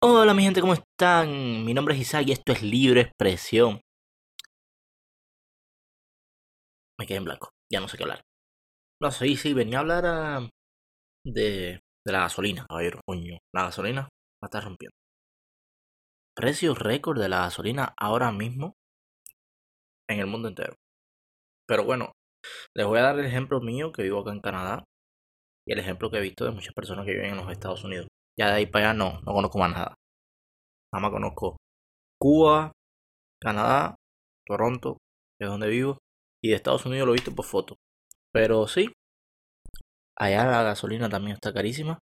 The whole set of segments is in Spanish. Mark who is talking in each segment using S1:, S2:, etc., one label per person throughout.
S1: Hola mi gente, ¿cómo están? Mi nombre es Isaac y esto es Libre Expresión. Me quedé en blanco, ya no sé qué hablar. No, sí, sí, venía a hablar ah, de, de la gasolina, ver, coño. La gasolina la está rompiendo. Precio récord de la gasolina ahora mismo en el mundo entero. Pero bueno, les voy a dar el ejemplo mío que vivo acá en Canadá y el ejemplo que he visto de muchas personas que viven en los Estados Unidos. Ya de ahí para allá no, no conozco más nada. Nada más conozco Cuba, Canadá, Toronto, que es donde vivo, y de Estados Unidos lo he visto por foto. Pero sí, allá la gasolina también está carísima.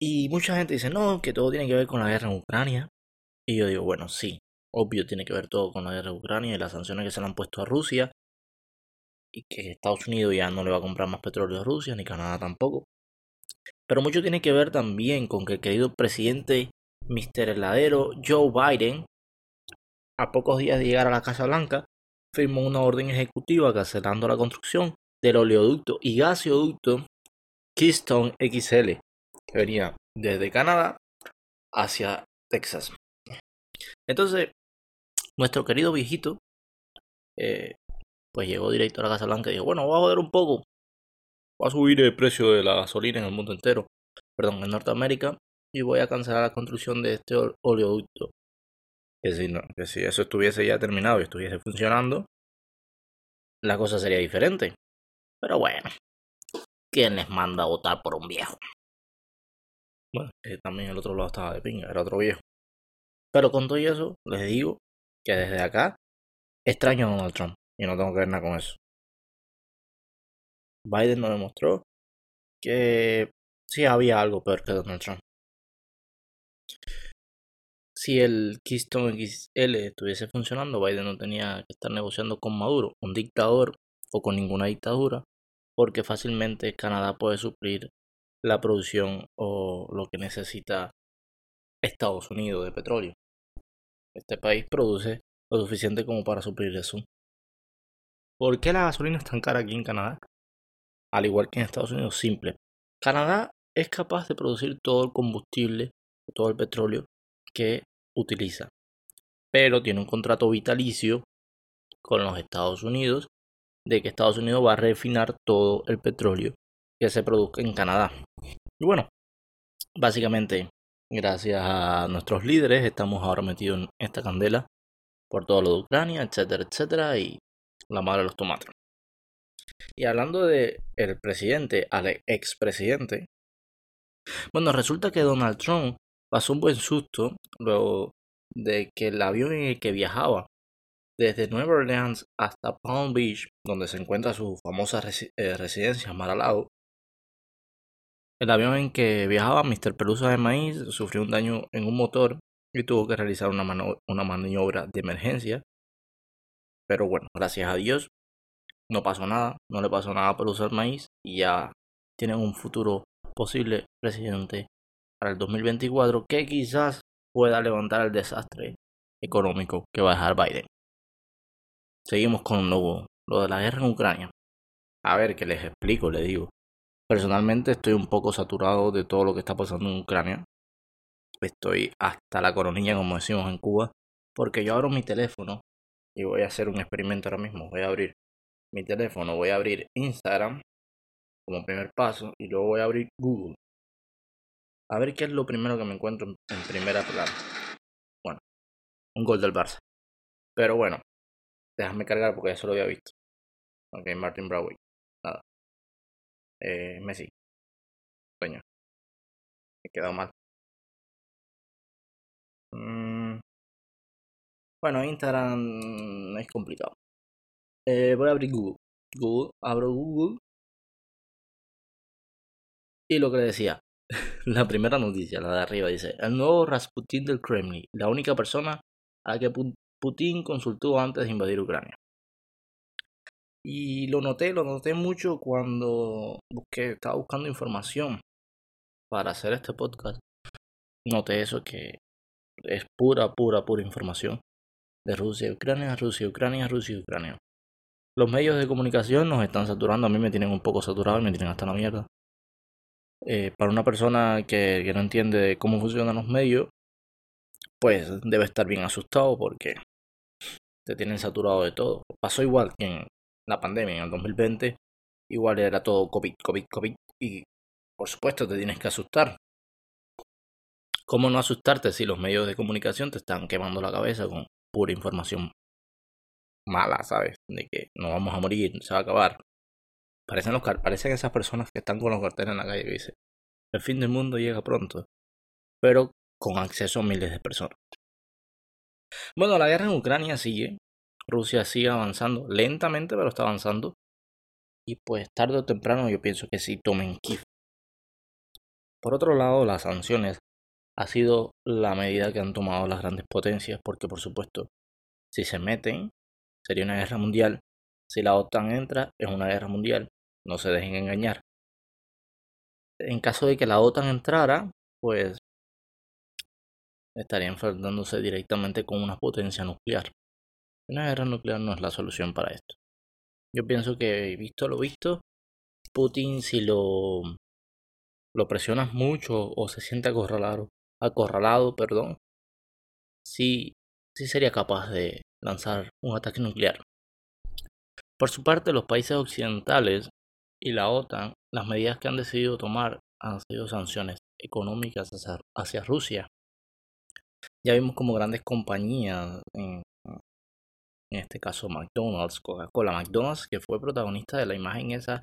S1: Y mucha gente dice, no, que todo tiene que ver con la guerra en Ucrania. Y yo digo, bueno, sí, obvio tiene que ver todo con la guerra en Ucrania y las sanciones que se le han puesto a Rusia. Y que Estados Unidos ya no le va a comprar más petróleo a Rusia, ni Canadá tampoco. Pero mucho tiene que ver también con que el querido presidente Mr. Heladero Joe Biden, a pocos días de llegar a la Casa Blanca, firmó una orden ejecutiva cancelando la construcción del oleoducto y gasoducto Keystone XL, que venía desde Canadá hacia Texas. Entonces, nuestro querido viejito, eh, pues llegó directo a la Casa Blanca y dijo, bueno, voy a joder un poco, va a subir el precio de la gasolina en el mundo entero, perdón, en Norteamérica, y voy a cancelar la construcción de este oleoducto. Que si, no, que si eso estuviese ya terminado y estuviese funcionando, la cosa sería diferente. Pero bueno, ¿quién les manda a votar por un viejo? Bueno, eh, también el otro lado estaba de pinga, era otro viejo. Pero con todo eso, les digo que desde acá extraño a Donald Trump y no tengo que ver nada con eso. Biden nos demostró que sí había algo peor que Donald Trump. Si el Keystone XL estuviese funcionando, Biden no tenía que estar negociando con Maduro, un dictador o con ninguna dictadura, porque fácilmente Canadá puede suplir la producción o lo que necesita Estados Unidos de petróleo. Este país produce lo suficiente como para suplir eso. ¿Por qué la gasolina es tan cara aquí en Canadá? Al igual que en Estados Unidos, simple. Canadá es capaz de producir todo el combustible, todo el petróleo que utiliza, pero tiene un contrato vitalicio con los Estados Unidos de que Estados Unidos va a refinar todo el petróleo que se produzca en Canadá. Y bueno, básicamente, gracias a nuestros líderes, estamos ahora metidos en esta candela por todo lo de Ucrania, etcétera, etcétera, y la madre de los tomates. Y hablando de el presidente al expresidente, bueno, resulta que Donald Trump pasó un buen susto luego de que el avión en el que viajaba desde Nueva Orleans hasta Palm Beach, donde se encuentra su famosa eh, residencia Mar-a-Lago, el avión en que viajaba Mr. Pelusa de Maíz sufrió un daño en un motor y tuvo que realizar una maniobra de emergencia. Pero bueno, gracias a Dios no pasó nada, no le pasó nada por usar maíz y ya tienen un futuro posible presidente para el 2024 que quizás pueda levantar el desastre económico que va a dejar Biden. Seguimos con lo, lo de la guerra en Ucrania. A ver, que les explico, les digo. Personalmente estoy un poco saturado de todo lo que está pasando en Ucrania. Estoy hasta la coronilla, como decimos en Cuba, porque yo abro mi teléfono y voy a hacer un experimento ahora mismo. Voy a abrir mi teléfono, voy a abrir Instagram como primer paso y luego voy a abrir Google. A ver qué es lo primero que me encuentro en, primera plana. Bueno, un gol del Barça. Pero bueno, déjame cargar porque eso lo había visto. Ok, Martin Broadway. Nada. Eh, Messi. Coño. He quedado mal. Mm. Bueno, Instagram es complicado. Eh, voy a abrir Google. Google, abro Google. Y lo que le decía, la primera noticia, la de arriba, dice, el nuevo Rasputin del Kremlin, la única persona a la que Putin consultó antes de invadir Ucrania. Y lo noté, lo noté mucho cuando estaba buscando información para hacer este podcast. Noté eso que es pura, pura, pura información de Rusia y Ucrania, Rusia y Ucrania, Rusia y Ucrania. Los medios de comunicación nos están saturando. A mí me tienen un poco saturado y me tienen hasta la mierda. Eh, para una persona que, que no entiende cómo funcionan los medios, pues debe estar bien asustado porque te tienen saturado de todo. Pasó igual que en la pandemia, en el 2020, igual era todo COVID, COVID, COVID, y por supuesto te tienes que asustar. ¿Cómo no asustarte si los medios de comunicación te están quemando la cabeza con pura información mala, ¿sabes? De que no vamos a morir, se va a acabar. Parecen, los, parecen esas personas que están con los carteles en la calle y dicen, el fin del mundo llega pronto, pero con acceso a miles de personas. Bueno, la guerra en Ucrania sigue, Rusia sigue avanzando, lentamente, pero está avanzando. Y pues tarde o temprano yo pienso que sí tomen Kiev. Por otro lado, las sanciones ha sido la medida que han tomado las grandes potencias, porque por supuesto, si se meten, sería una guerra mundial. Si la OTAN entra, es una guerra mundial. No se dejen engañar. En caso de que la OTAN entrara, pues estaría enfrentándose directamente con una potencia nuclear. Una guerra nuclear no es la solución para esto. Yo pienso que, visto lo visto, Putin si lo, lo presionas mucho o se siente acorralado, acorralado perdón, sí, sí sería capaz de lanzar un ataque nuclear. Por su parte, los países occidentales y la OTAN, las medidas que han decidido tomar han sido sanciones económicas hacia, Rusia. Ya vimos como grandes compañías, en este caso McDonald's, Coca-Cola, McDonald's que fue protagonista de la imagen esa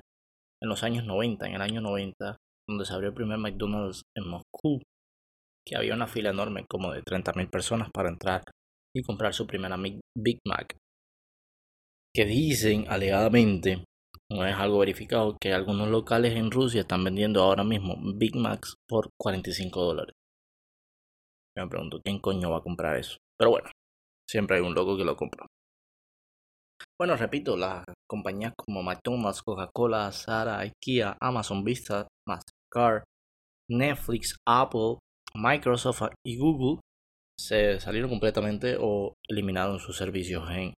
S1: en los años 90, en el año 90, donde se abrió el primer McDonald's en Moscú, que había una fila enorme como de 30.000 personas para entrar y comprar su primera Big Mac. Que dicen alegadamente, no es algo verificado, que algunos locales en Rusia están vendiendo ahora mismo Big Macs por 45 dólares. me pregunto, ¿quién coño va a comprar eso? Pero bueno, siempre hay un loco que lo compra. Bueno, repito, las compañías como McDonald's, Coca-Cola, Zara, IKEA, Amazon Vista, Mastercard, Netflix, Apple, Microsoft y Google se salieron completamente o eliminaron sus servicios en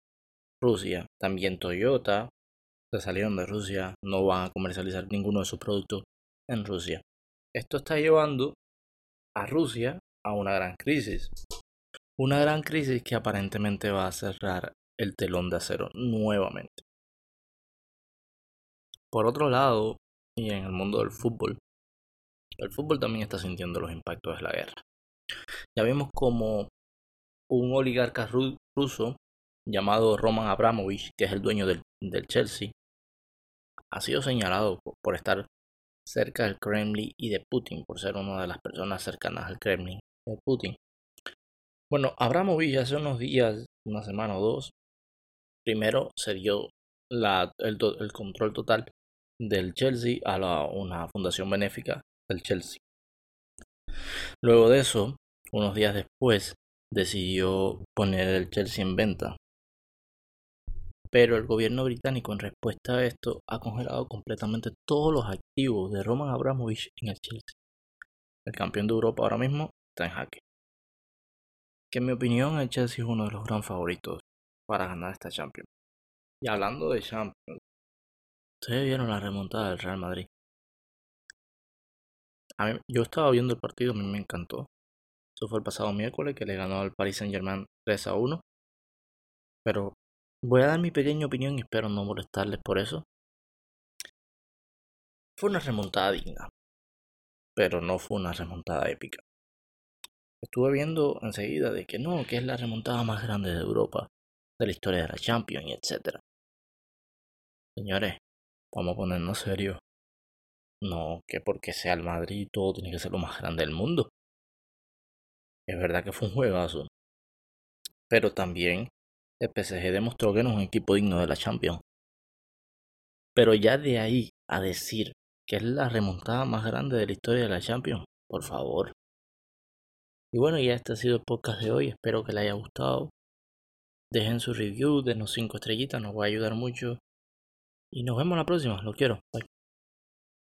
S1: Rusia. También Toyota se salieron de Rusia, no van a comercializar ninguno de sus productos en Rusia. Esto está llevando a Rusia a una gran crisis. Una gran crisis que aparentemente va a cerrar el telón de acero nuevamente. Por otro lado, y en el mundo del fútbol, el fútbol también está sintiendo los impactos de la guerra. Ya vimos como un oligarca ruso llamado Roman Abramovich, que es el dueño del, Chelsea, ha sido señalado por estar cerca del Kremlin y de Putin, por ser una de las personas cercanas al Kremlin de Putin. Bueno, Abramovich hace unos días, una semana o dos, primero se dio el, control total del Chelsea a una fundación benéfica del Chelsea. Luego de eso, unos días después, decidió poner el Chelsea en venta. Pero el gobierno británico en respuesta a esto ha congelado completamente todos los activos de Roman Abramovich en el Chelsea. El campeón de Europa ahora mismo está en jaque. Que en mi opinión el Chelsea es uno de los gran favoritos para ganar esta Champions. Y hablando de Champions, ustedes vieron la remontada del Real Madrid. Yo estaba viendo el partido, a mí me encantó. Eso fue el pasado miércoles que le ganó al Paris Saint Germain 3 a 1. Pero voy a dar mi pequeña opinión y espero no molestarles por eso. Fue una remontada digna, pero no fue una remontada épica. Estuve viendo enseguida de que no, que es la remontada más grande de Europa de la historia de la Champions etc. Señores, vamos a ponernos serios. No, que porque sea el Madrid todo tiene que ser lo más grande del mundo. Es verdad que fue un juegazo. Pero también el PSG demostró que no es un equipo digno de la Champions. Pero ya de ahí a decir que es la remontada más grande de la historia de la Champions, por favor. Y bueno, ya este ha sido el podcast de hoy. Espero que les haya gustado. Dejen su review, denos 5 estrellitas, nos va a ayudar mucho. Y nos vemos la próxima, lo quiero. Bye.